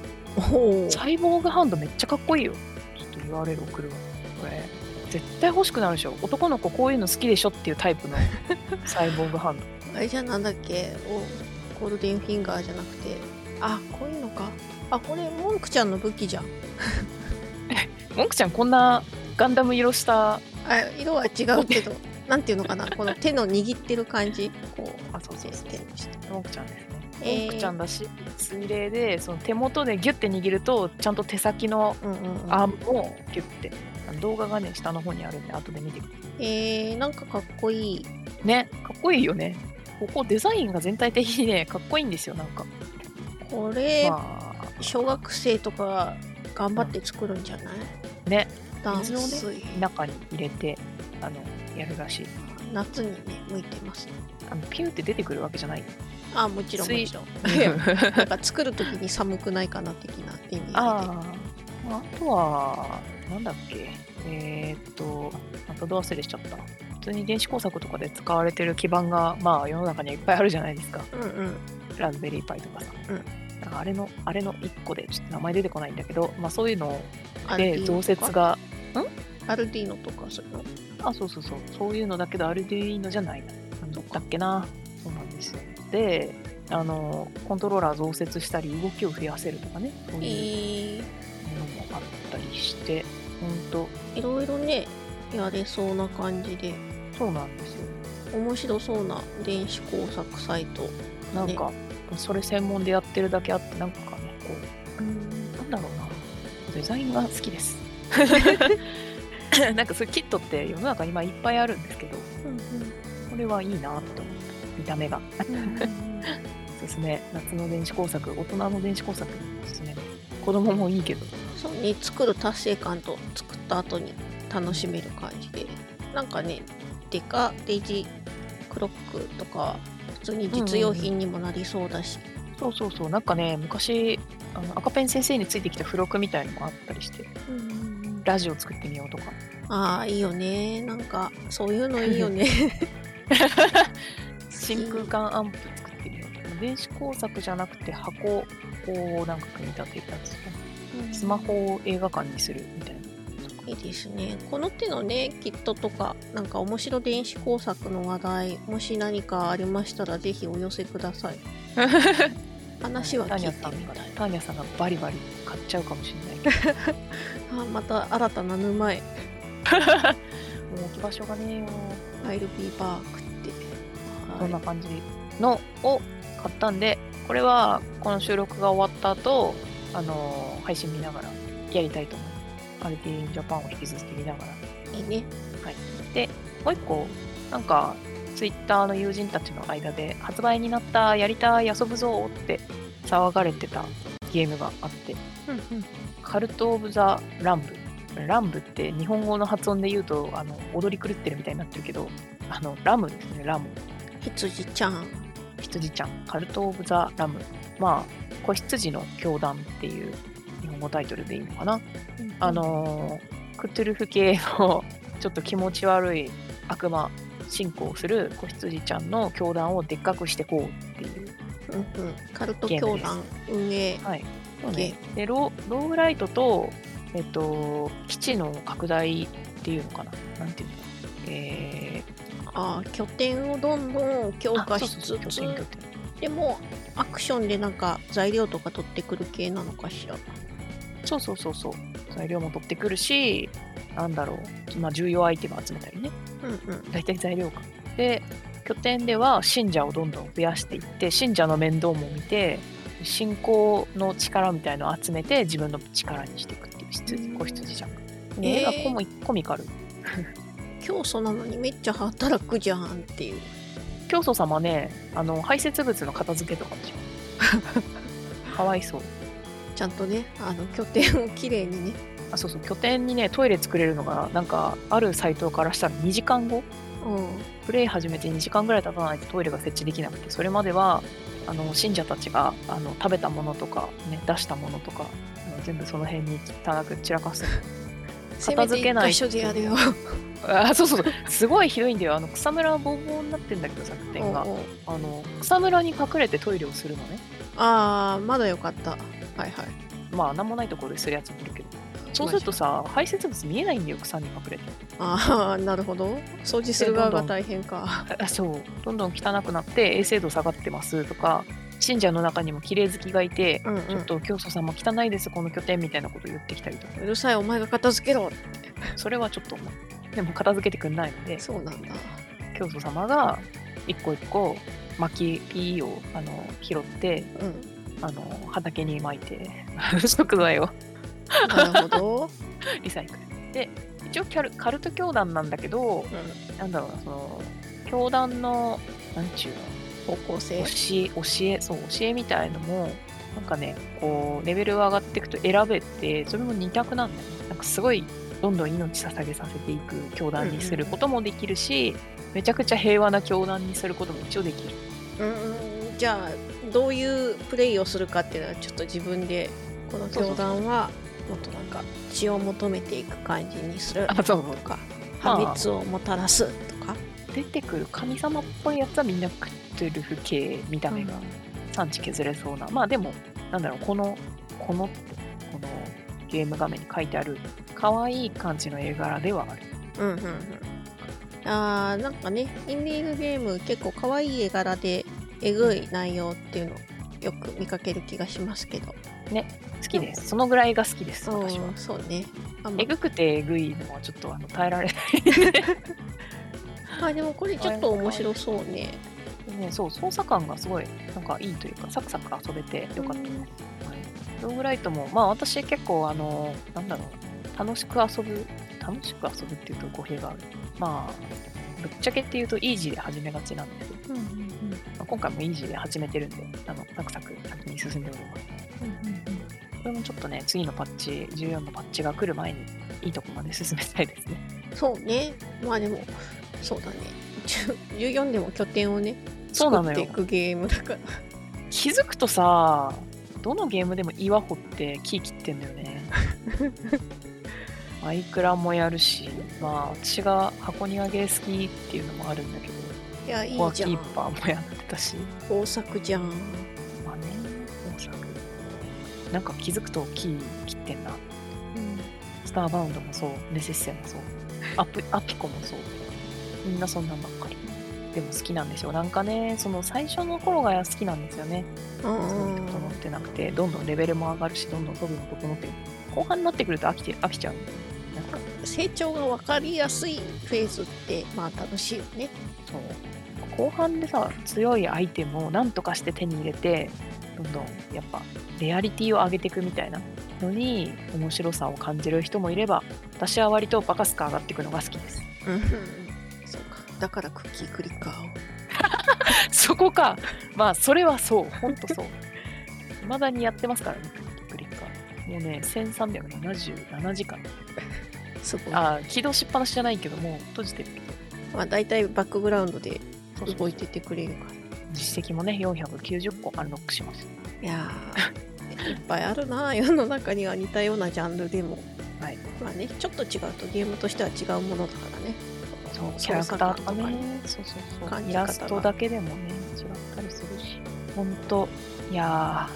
サイボーグハンドめっちゃかっこいいよ。ちょっと URL 送るわ。これ、絶対欲しくなるでしょ。男の子こういうの好きでしょっていうタイプの サイボーグハンド。あれじゃなんだっけ？おゴールデンフィンガーじゃなくてあこういうのかあこれモンクちゃんの武器じゃん モンクちゃんこんなガンダム色したあ色は違うけど なんていうのかなこの手の握ってる感じ。こうあそうそうそう。手にしてモンクちゃんですね。えー。モンクちゃんだし、水冷でその手元でギュッて握るとちゃんと手先のうんうんうん。アームもギュッて動画がね下の方にあるんで後で見てくえー、なんかかっこいい。ねかっこいいよね。ここデザインが全体的にねかっこいいんですよなんか。これ、まあ。小学生とか頑張って作るんじゃない、ね。ダンス水を水、中に入れてあのやるらしい。夏にね向いてますね。あのピューって出てくるわけじゃない。あもちろんも水ちろん。なんか作る時に寒くないかな的な意味で。あああとはなんだっけ。えーっとまたど忘れしちゃった。普通に電子工作とかで使われてる基板がまあ世の中にはいっぱいあるじゃないですか。うんうん。ラズベリーパイとかさ、うん。なんかあれのあれの1個でちょっと名前出てこないんだけど、まあ、そういうので増設がアルディーノとかそういうの？あそうそうそう。そういうのだけどアルディーノじゃない。ななんだっけな。そうなんですよ。であのコントローラー増設したり動きを増やせるとかね。そうえいうのもあったりして本当いろいろねやれそうな感じで。そうなんですよ。面白そうな電子工作サイトなんか、それ専門でやってるだけあってなんかねこううん。なんだろうな。デザインが好きです なんかそういうキットって世の中今いっぱいあるんですけどこれはいいなって思った見た目が。うんうんうん。ですね。夏の電子工作大人の電子工作ですね。子供もいいけど。そうね作る達成感と作った後に楽しめる感じで。なんかねデカデジクロックとか普通に実用品にもなりそうだし、そうそうそう。なんかね昔あの赤ペン先生についてきた付録みたいのもあったりしてラジオ作ってみようとか。ああいいよね。なんかそういうのいいよね。真空管アンプ作ってみようとか。電子工作じゃなくて箱をなんか組み立てるやつとかスマホを映画館にするみたいな。いいですね。この手のねキットとかなんか面白電子工作の話題もし何かありましたらぜひお寄せください 話は聞いてみたい。ターニャさんがバリバリ買っちゃうかもしれないけど。あまた新たな沼へ。もう置き場所がねえよ。ファイルビーバークって。こんな感じのを買ったんでこれはこの収録が終わった後あのー配信見ながらやりたいと思いますアルティーンジャパンを引き続き見ながら。いいね。もう一個なんかツイッターの友人たちの間で発売になったやりたい遊ぶぞって騒がれてたゲームがあってうんうんカルト・オブ・ザ・ランブ。ランブって日本語の発音で言うとあの踊り狂ってるみたいになってるけど、あのラムですね、ラム。羊ちゃん羊ちゃん。カルト・オブ・ザ・ラム。まあ、子羊の教団っていう日本語タイトルでいいのかな。あのークトゥルフ系の ちょっと気持ち悪い悪魔信仰をする子羊ちゃんの教団をでっかくしてこうっていう。うんうん、カルト教団運営はい。そうゲね、でローライトと、えっと、基地の拡大っていうのかな。なんていうのえあー拠点をどんどん強ー、化しつつでもアクションでなんか材料とか取ってくる系なのかしらそうそうそうそう。材料も取ってくるし、なんだろう。まあ、重要アイテム集めたりね。うんうん大体材料か。で、拠点では信者をどんどん増やしていって、信者の面倒も見て、信仰の力みたいのを集めて自分の力にしていくっていう羊子羊じゃん。絵がコミコミカル。教祖なのにめっちゃ働くじゃんっていう教祖様ね、あの排泄物の片付けとかもします。かわいそう。ちゃんとねあの拠点をきれいにね。あ、そうそう、拠点にね、トイレ作れるのが、なんか、あるサイトからしたら2時間後？うん。プレイ始めて2時間ぐらい経たないとトイレが設置できなくて、それまでは、あの信者たちがあの食べたものとか、ね、出したものとか、全部その辺に汚く散らかす。片付けないでやるよ。あそうそうすごいひどいんだよ。あの草むらはボーボーになってんだけどさ、拠点が。あの草むらに隠れてトイレをするのね。ああまだよかったはいはい。まあ、なんもないところでするやつもいるけど。そうするとさ、排泄物見えないんだよ、草に隠れて。ああなるほど。掃除する側が大変か。あそう、どんどん汚くなって衛生度下がってますとか、信者の中にも綺麗好きがいて、うんうん。ちょっと教祖様汚いですこの拠点みたいなこと言ってきたりとか。うるさいお前が片付けろそれはちょっとでも片付けてくんないのでそうなんだ。教祖様が一個一個薪ピーをあの拾ってうんあの畑に撒いて 食材を。なるほど、リサイクル。で一応キャルカルト教団なんだけどうなんだろうなその教団のなんちゅうのん、方向性教え教えそう教えみたいのもなんかねこうレベルが上がっていくと選べてそれも二択なんだよね。なんかすごいどんどん命捧げさせていく教団にすることもできるし、めちゃくちゃ平和な教団にすることも一応できる。うん。じゃあどういうプレイをするかっていうのはちょっと自分でこの教団はもっとなんか血を求めていく感じにする。あそう。とかまあ。破滅をもたらすとか、出てくる神様っぽいやつはみんな食ってる風景見た目が産地削れそうな、まあでもなんだろうこのこのこのゲーム画面に書いてある可愛い感じの絵柄ではある。うんうんうん。あーなんかねインディーズゲーム結構可愛い絵柄でえぐい内容っていうのをよく見かける気がしますけど。好きです。そのぐらいが好きです私は。そうね。えぐくてえぐいのはちょっとあの耐えられない。あでもこれちょっと面白そうね。ね、そう操作感がすごいなんかいいというかサクサク遊べてよかったです、はい、ローグライトもまあ私結構あのなんだろう楽しく遊ぶ楽しく遊ぶっていうと語弊がある。まあぶっちゃけっていうとイージーで始めがちなんで。すけど、まあ今回もイージーで始めてるんであのサクサク先に進んでおります。これもちょっとね次のパッチ14のパッチが来る前にいいとこまで進めたいですね。そうね。まあでもそうだね。10 14でも拠点をね作っていくゲームだから。気づくとさどのゲームでも岩掘って木切ってんだよね。マイクラもやるしまあ私が箱庭ゲー好きっていうのもあるんだけどいやいいコアキじゃんーパーもやってたし豊作じゃん。まあね大作。なんか気づくと木切ってんな。スターバウンドもそうネセッセもそう。アプ アピコもそう。みんなそんなんばっかり。でも好きなんでしょう。なんかねその最初の頃が好きなんですよね。うんそううん。整ってなくて、どんどんレベルも上がるし、どんどん装備も整ってる。後半になってくると飽きて飽きちゃう。成長が分かりやすいフェーズってまあ楽しいよねそう。後半でさ、強いアイテムを何とかして手に入れて、どんどんやっぱ、レアリティを上げていくみたいなのに、面白さを感じる人もいれば、私は割とバカスカ上がっていくのが好きです。うんそうかだからクッキークリッカーを そこか。まあ、それはそう。ほんとそう。未だにやってますからね、クリッカー。もうね、1377時間。すごいあー起動しっぱなしじゃないけどもう閉じてるけど。まあ大体バックグラウンドで動いててくれるから。実績もね490個アンロックしましいやーいっぱいあるな世の中には似たようなジャンルでも。たはい。まあねちょっと違うとゲームとしては違うものだからね。そうキ操ャラクターとかね。そうそうそう。感じ方が。イラストだけでもね違ったりするし。ほんといや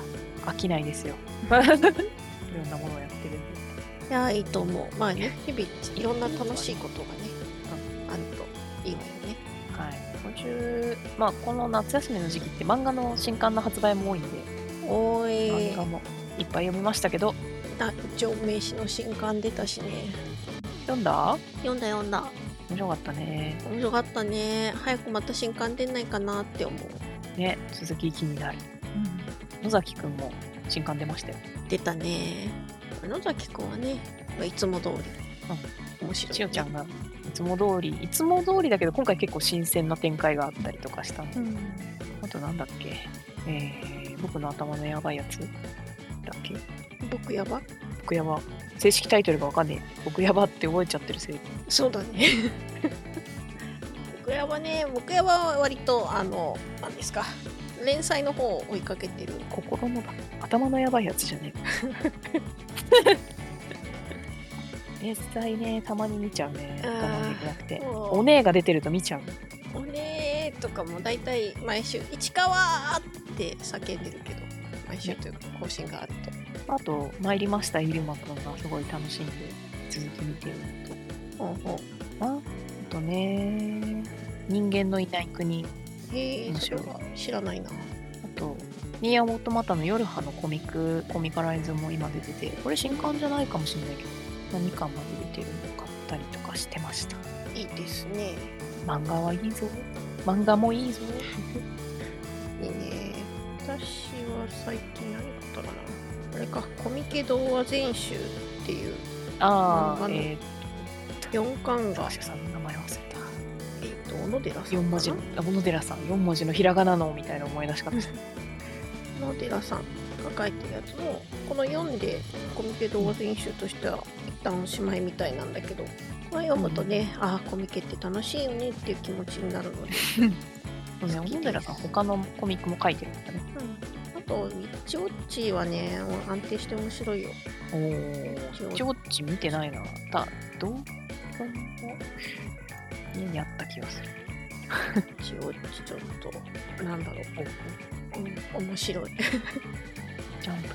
ー飽きないですよ。いろんなものをやってるんでいやーいいと思う。まあね日々いろんな楽しいことがね、うんあるといいわよね。はい。今週まあこの夏休みの時期って漫画の新刊の発売も多いんでおーい。漫画もいっぱい読みましたけど。団長名詞の新刊出たしね。読んだ？読んだ読んだ。面白かったね。面白かったね。早くまた新刊出ないかなって思う。ね続き気になる、野崎くんも新刊出ましたよ。出たね野崎くんはね。まあいつも通り、面白い、ね、しおちゃんがいつも通り。いつも通りだけど今回結構新鮮な展開があったりとかした。うん。あとなんだっけ。えー、僕の頭のやばいやつ。だっけ。僕やば。僕やば。正式タイトルがわかんねえ。僕やばって覚えちゃってるせい。でそうだね。僕やばね。僕やばは割とあの何ですか。連載の方を追いかけてる。心のだ頭のやばいやつじゃねえ 連載ねたまに見ちゃうね。我慢できなくて。お姉が出てると見ちゃうおねーとかも大体毎週「市川!」って叫んでるけど毎週というか更新があると。あと参りましたイルマくんがすごい楽しんで続き見てるのと。ほうほああとね人間のいない国。うへえそれは知らないな。あとニーアオートマタの夜葉のコミック、コミカライズも今出てて、これ新刊じゃないかもしれないけど、何巻まで出てるの買ったりとかしてました。いいですね。漫画はいいぞ。漫画もいいぞ。いいね。私は最近何買ったかなあれか、コミケ童話全集っていうああ、え4巻ー、がさんの名前忘れた。えっ、と、小野寺さんかな？4文字の、あ、小野寺さん、4文字のひらがなのみたいな思い出し方して。小野寺さんが書いてるやつも、この読んでコミケ童話全集としては一旦おしまいみたいなんだけど、これ読むとね、ああ、コミケって楽しいよねっていう気持ちになるので、そうね、寺さん、他のコミックも書いてるんだね。うん、あと、ウィッチウォッチはね、安定して面白いよ。おお、ちょっち見てないな。だ、どう家にあった気がする。ウィッチウォッチちょっと、なんだろう、うん、面白い。ジャンプだ。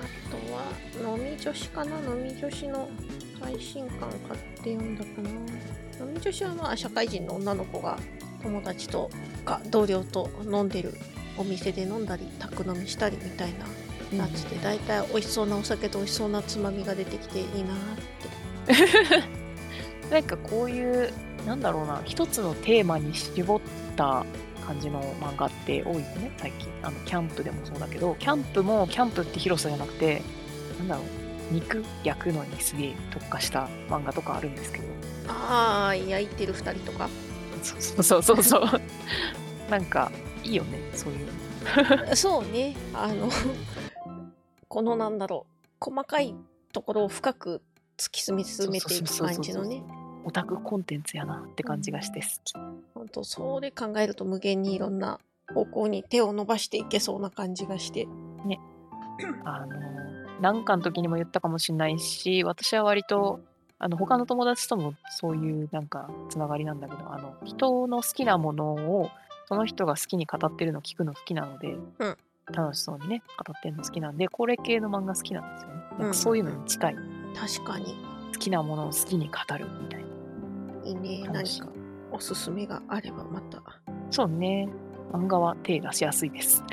あとは、飲み女子かな飲み女子の最新刊買って読んだかな飲み女子はまあ社会人の女の子が友達とか同僚と飲んでるお店で飲んだり宅飲みしたりみたいなやつで、大体美味しそうなお酒と美味しそうなつまみが出てきていいなって なんかこういう、なんだろうな、一つのテーマに絞った感じの漫画って多いよね、最近。あの、キャンプでもそうだけど、キャンプもキャンプって広さじゃなくて、なんだろう、肉焼くのにすげえ特化した漫画とかあるんですけど。ああ焼いてる2人とか？そうそうそうそうそう。なんか、いいよね、そういうの。そうねあのこのなんだろう細かいところを深く突き進めていく感じのねオタクコンテンツやなって感じがして好き。本当それ考えると無限にいろんな方向に手を伸ばしていけそうな感じがして あの、なんかの時にも言ったかもしれないし、私は割と、あの、他の友達ともそういうなんかつながりなんだけど、あの、人の好きなものを、その人が好きに語ってるの聞くの好きなので、うん楽しそうにね、語ってるの好きなんで、これ系の漫画好きなんですよね。なんうんかそういうのに近い。確かに好きなものを好きに語るみたいいいね何かおすすめがあればまたそうね。漫画は手出しやすいです。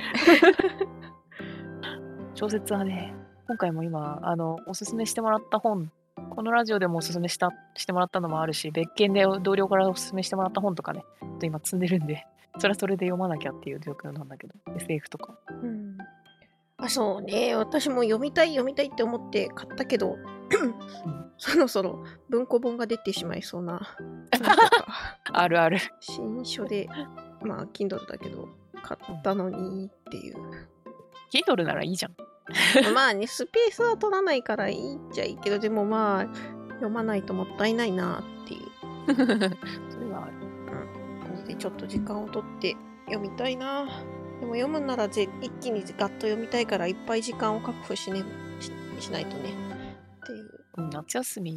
小説はね、今回も今、あの、おすすめしてもらった本、このラジオでもおすすめしたしてもらったのもあるし、別件で同僚からおすすめしてもらった本とかね、ちょっと今積んでるんで、それはそれで読まなきゃっていう状況なんだけど、SF とか。うんあそうね私も読みたい読みたいって思って買ったけど、そろそろ文庫本が出てしまいそうな あるある。新書でまあ Kindle だけど買ったのにっていう Kindle ならいいじゃん。まあねスペースは取らないからいいっちゃいいけどでもまあ読まないともったいないなっていう それはある。感じでちょっと時間を取って読みたいなでも読むならぜ一気にガッと読みたいからいっぱい時間を確保し,、ね、ししないとねううん夏休み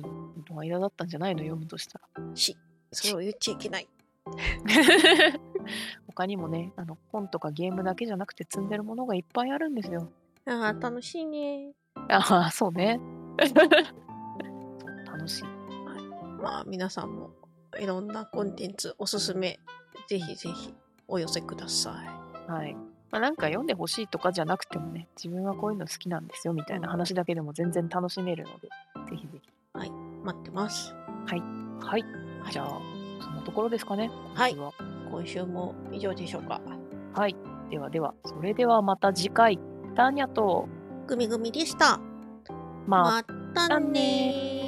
の間だったんじゃないの？読むとしたら。しそれを言っちゃいけない 他にもね、あの本とかゲームだけじゃなくて積んでるものがいっぱいあるんですよ。ああ楽しいねああ、そうね。楽しい。まあ皆さんもいろんなコンテンツおすすめぜひぜひお寄せくださいはい。まあ、なんか読んでほしいとかじゃなくてもね、自分はこういうの好きなんですよみたいな話だけでも全然楽しめるので、ぜひぜひ。待ってます。はい。はい。じゃあ、そんなところですかね。はい。今週は。今週も以上でしょうか。はい。ではでは、それではまた次回、ターニャと、グミグミでした。またねー